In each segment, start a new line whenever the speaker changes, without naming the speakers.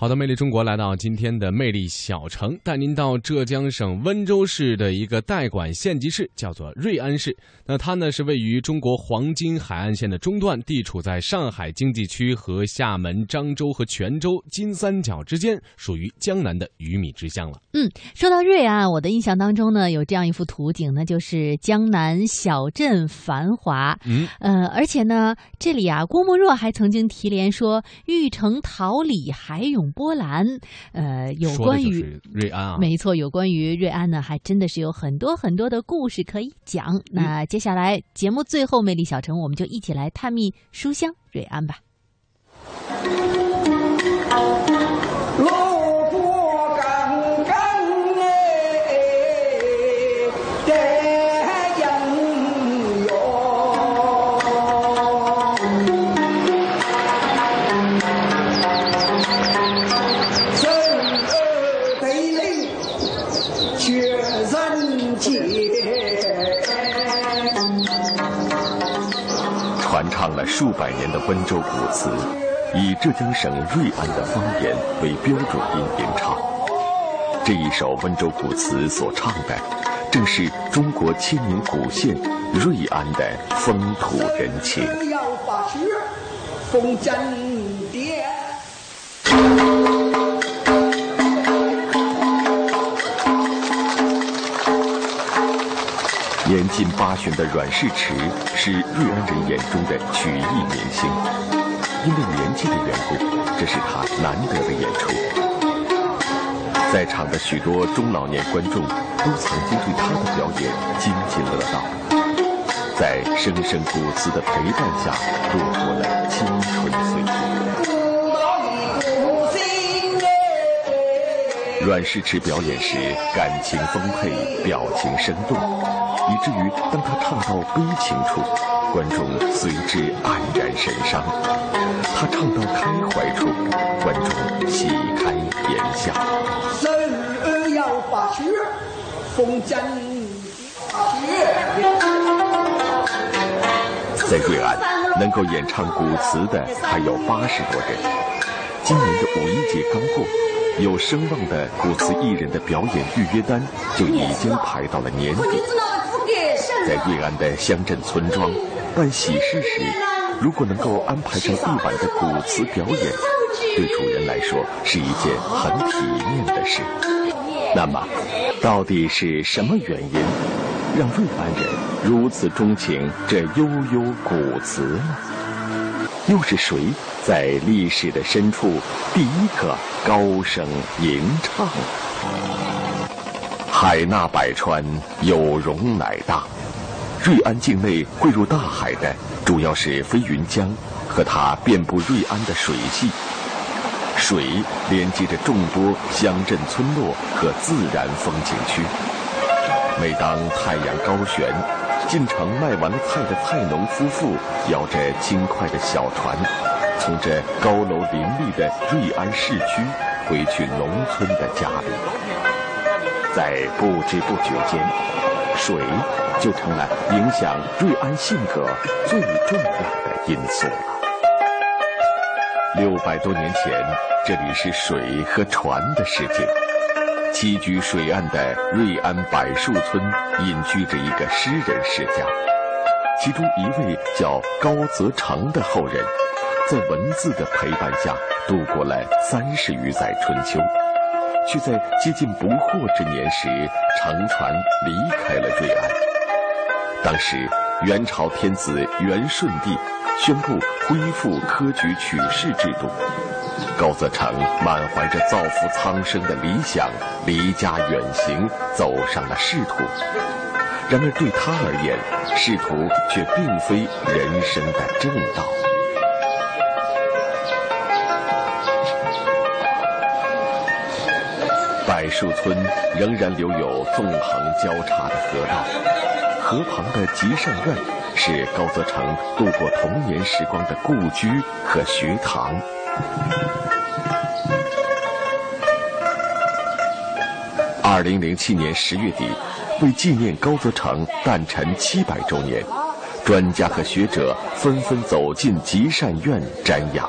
好的，魅力中国来到今天的魅力小城，带您到浙江省温州市的一个代管县级市，叫做瑞安市。那它呢是位于中国黄金海岸线的中段，地处在上海经济区和厦门、漳州和泉州金三角之间，属于江南的鱼米之乡了。
嗯，说到瑞安，我的印象当中呢，有这样一幅图景，那就是江南小镇繁华。
嗯，
呃，而且呢，这里啊，郭沫若还曾经提联说“玉城桃李，海涌波兰”。呃，有关于
瑞安啊，
没错，有关于瑞安呢，还真的是有很多很多的故事可以讲。那接下来节目最后，魅力小城，我们就一起来探秘书香瑞安吧。
路
传唱了数百年的温州古词，以浙江省瑞安的方言为标准音吟唱。这一首温州古词所唱的，正是中国千年古县瑞安的风土人情。
要把雪封
年近八旬的阮世池是瑞安人眼中的曲艺明星，因为年纪的缘故，这是他难得的演出。在场的许多中老年观众都曾经对他的表演津津乐道，在声声古词的陪伴下度过了青春岁月。阮世池表演时感情丰沛，表情生动，以至于当他唱到悲情处，观众随之黯然神伤；他唱到开怀处，观众喜开颜笑。在瑞安，能够演唱古词的还有八十多人。今年的五一节刚过，有声望的古词艺人的表演预约单就已经排到了年底。在瑞安的乡镇村庄办喜事时，如果能够安排上一晚的古词表演，对主人来说是一件很体面的事。那么，到底是什么原因，让瑞安人如此钟情这悠悠古词呢？又是谁在历史的深处第一个高声吟唱？海纳百川，有容乃大。瑞安境内汇入大海的，主要是飞云江和它遍布瑞安的水系。水连接着众多乡镇村落和自然风景区。每当太阳高悬，进城卖完菜的菜农夫妇摇着轻快的小船，从这高楼林立的瑞安市区回去农村的家里。在不知不觉间，水就成了影响瑞安性格最重要的因素了。六百多年前，这里是水和船的世界。栖居水岸的瑞安柏树村隐居着一个诗人世家，其中一位叫高则成的后人，在文字的陪伴下度过了三十余载春秋，却在接近不惑之年时乘船离开了瑞安。当时，元朝天子元顺帝宣布恢复科举取士制度。高则成满怀着造福苍生的理想，离家远行，走上了仕途。然而对他而言，仕途却并非人生的正道。柏树村仍然留有纵横交叉的河道，河旁的吉善院，是高泽成度过童年时光的故居和学堂。二零零七年十月底，为纪念高泽成诞辰七百周年，专家和学者纷纷走进吉善院瞻仰。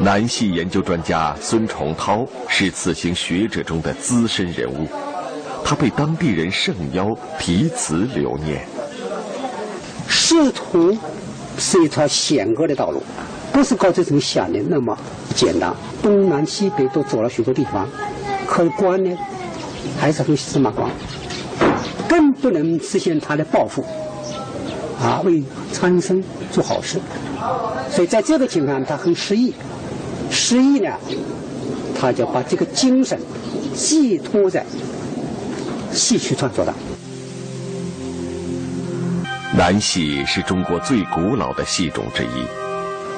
南戏研究专家孙崇涛是此行学者中的资深人物。他被当地人盛邀题词留念。
仕途是一条险恶的道路，不是高则成想的那么简单。东南西北都走了许多地方，可官呢，还是很司马光，更不能实现他的抱负，啊，为苍生做好事。所以在这个情况，他很失意。失意呢，他就把这个精神寄托在戏曲创作的。
南戏是中国最古老的戏种之一，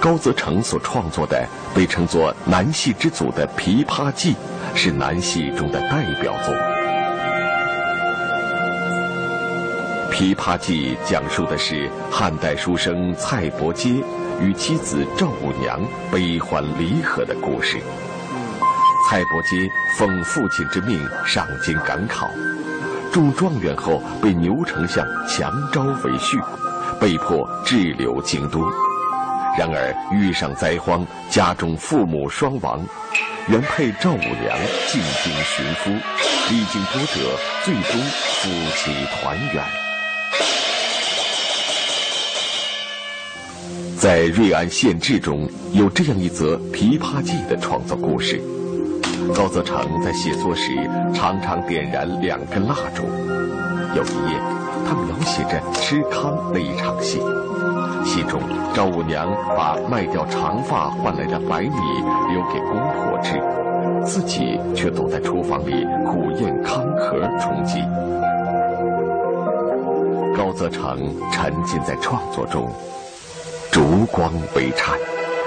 高则成所创作的被称作“南戏之祖”的《琵琶记》，是南戏中的代表作。《琵琶记》讲述的是汉代书生蔡伯喈。与妻子赵五娘悲欢离合的故事。蔡伯喈奉父亲之命上京赶考，中状元后被牛丞相强招为婿，被迫滞留京都。然而遇上灾荒，家中父母双亡，原配赵五娘进京寻夫，历经波折，最终夫妻团圆。在《瑞安县志》中有这样一则《琵琶记》的创作故事：高则成在写作时常常点燃两根蜡烛。有一夜，他描写着吃糠那一场戏，戏中赵五娘把卖掉长发换来的白米留给公婆吃，自己却躲在厨房里苦咽糠壳充饥。高则成沉浸在创作中。烛光微颤，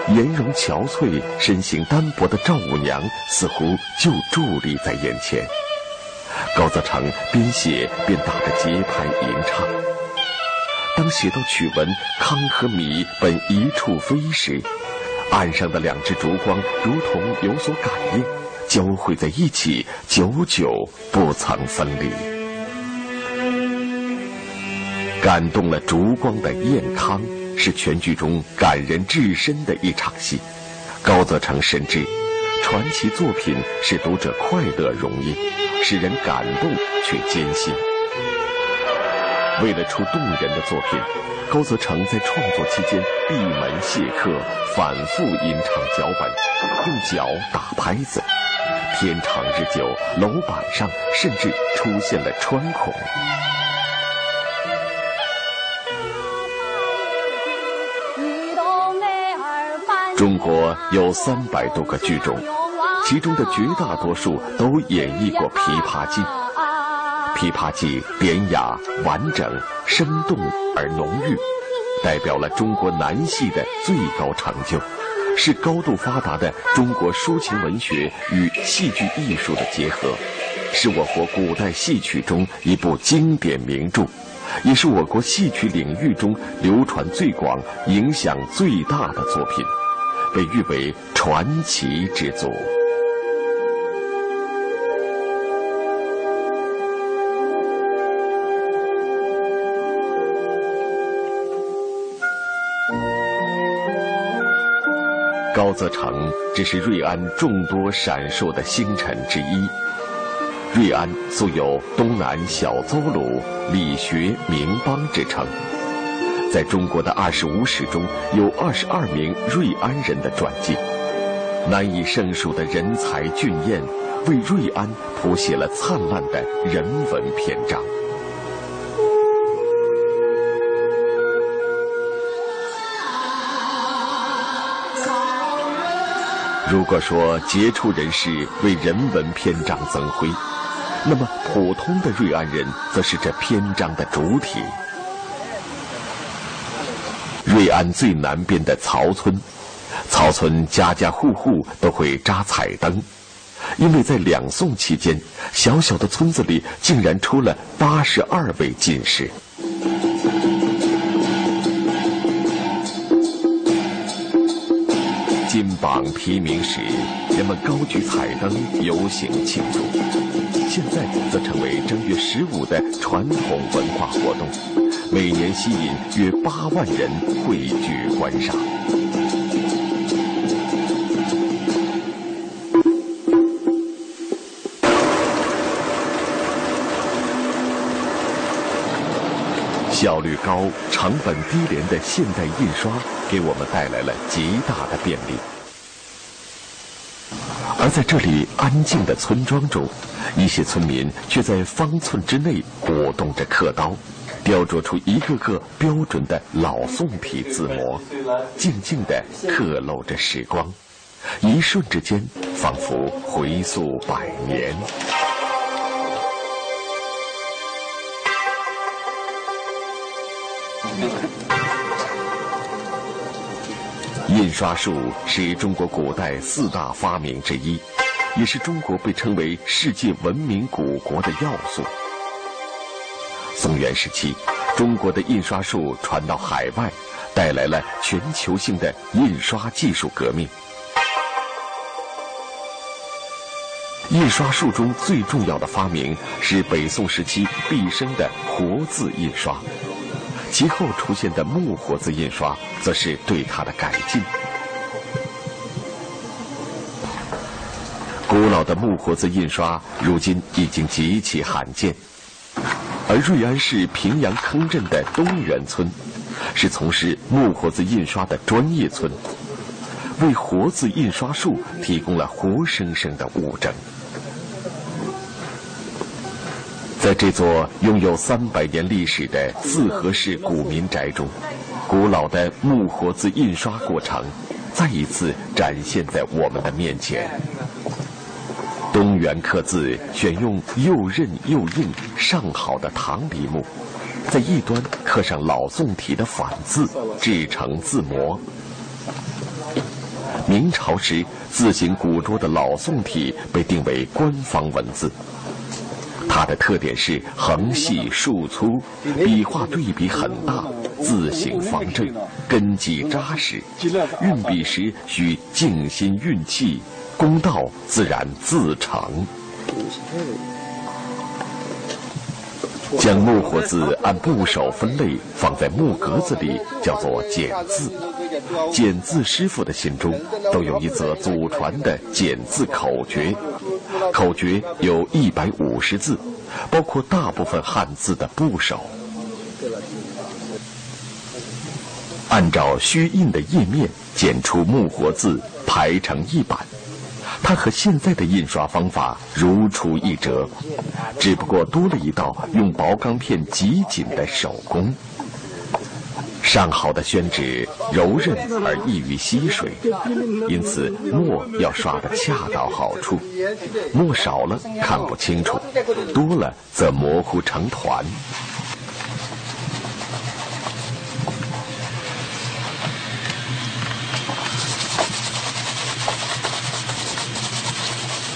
颜容憔悴、身形单薄的赵五娘似乎就伫立在眼前。高则成边写边打着节拍吟唱。当写到曲文“糠和米本一处飞”时，岸上的两只烛光如同有所感应，交汇在一起，久久不曾分离。感动了烛光的燕康。是全剧中感人至深的一场戏。高则成深知，传奇作品使读者快乐容易，使人感动却艰辛。为了出动人的作品，高则成在创作期间闭门谢客，反复吟唱脚本，用脚打拍子。天长日久，楼板上甚至出现了穿孔。中国有三百多个剧种，其中的绝大多数都演绎过《琵琶记》。《琵琶记》典雅、完整、生动而浓郁，代表了中国南戏的最高成就，是高度发达的中国抒情文学与戏剧艺术的结合，是我国古代戏曲中一部经典名著，也是我国戏曲领域中流传最广、影响最大的作品。被誉为传奇之作。高则成只是瑞安众多闪烁的星辰之一。瑞安素有“东南小邹鲁，理学名邦”之称。在中国的二十五史中有二十二名瑞安人的传记，难以胜数的人才俊彦，为瑞安谱写了灿烂的人文篇章。如果说杰出人士为人文篇章增辉，那么普通的瑞安人则是这篇章的主体。瑞安最南边的曹村，曹村家家户户都会扎彩灯，因为在两宋期间，小小的村子里竟然出了八十二位进士。金榜题名时，人们高举彩灯游行庆祝；现在则成为正月十五的传统文化活动，每年吸引约八万人汇聚观赏。效率高、成本低廉的现代印刷，给我们带来了极大的便利。而在这里安静的村庄中，一些村民却在方寸之内舞动着刻刀，雕琢出一个个标准的老宋体字模，静静地刻录着时光，一瞬之间，仿佛回溯百年。印刷术是中国古代四大发明之一，也是中国被称为世界文明古国的要素。宋元时期，中国的印刷术传到海外，带来了全球性的印刷技术革命。印刷术中最重要的发明是北宋时期毕生的活字印刷。其后出现的木活字印刷，则是对它的改进。古老的木活字印刷，如今已经极其罕见。而瑞安市平阳坑镇的东源村，是从事木活字印刷的专业村，为活字印刷术提供了活生生的物证。在这座拥有三百年历史的四合式古民宅中，古老的木活字印刷过程再一次展现在我们的面前。东元刻字选用又韧又硬、上好的唐梨木，在一端刻上老宋体的反字，制成字模。明朝时，字形古拙的老宋体被定为官方文字。它的特点是横细竖粗，笔画对比很大，字形方正，根基扎实。运笔时需静心运气，公道自然自成。将木活字按部首分类放在木格子里，叫做简字。简字师傅的心中都有一则祖传的简字口诀。口诀有一百五十字，包括大部分汉字的部首。按照虚印的页面剪出木活字，排成一版。它和现在的印刷方法如出一辙，只不过多了一道用薄钢片挤紧的手工。上好的宣纸柔韧而易于吸水，因此墨要刷得恰到好处。墨少了看不清楚，多了则模糊成团。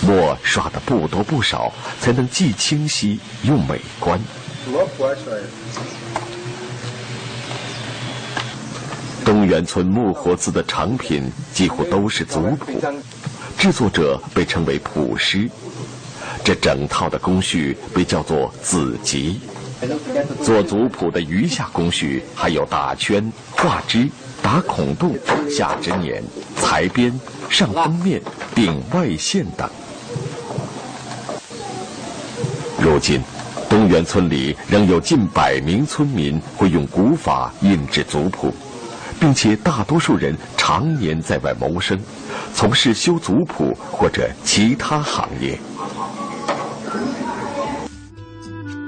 墨刷的不多不少，才能既清晰又美观。东源村木活字的成品几乎都是族谱，制作者被称为谱师。这整套的工序被叫做子集。做族谱的余下工序还有打圈、画枝、打孔洞、下支捻、裁边、上封面、顶外线等。如今，东源村里仍有近百名村民会用古法印制族谱。并且大多数人常年在外谋生，从事修族谱或者其他行业。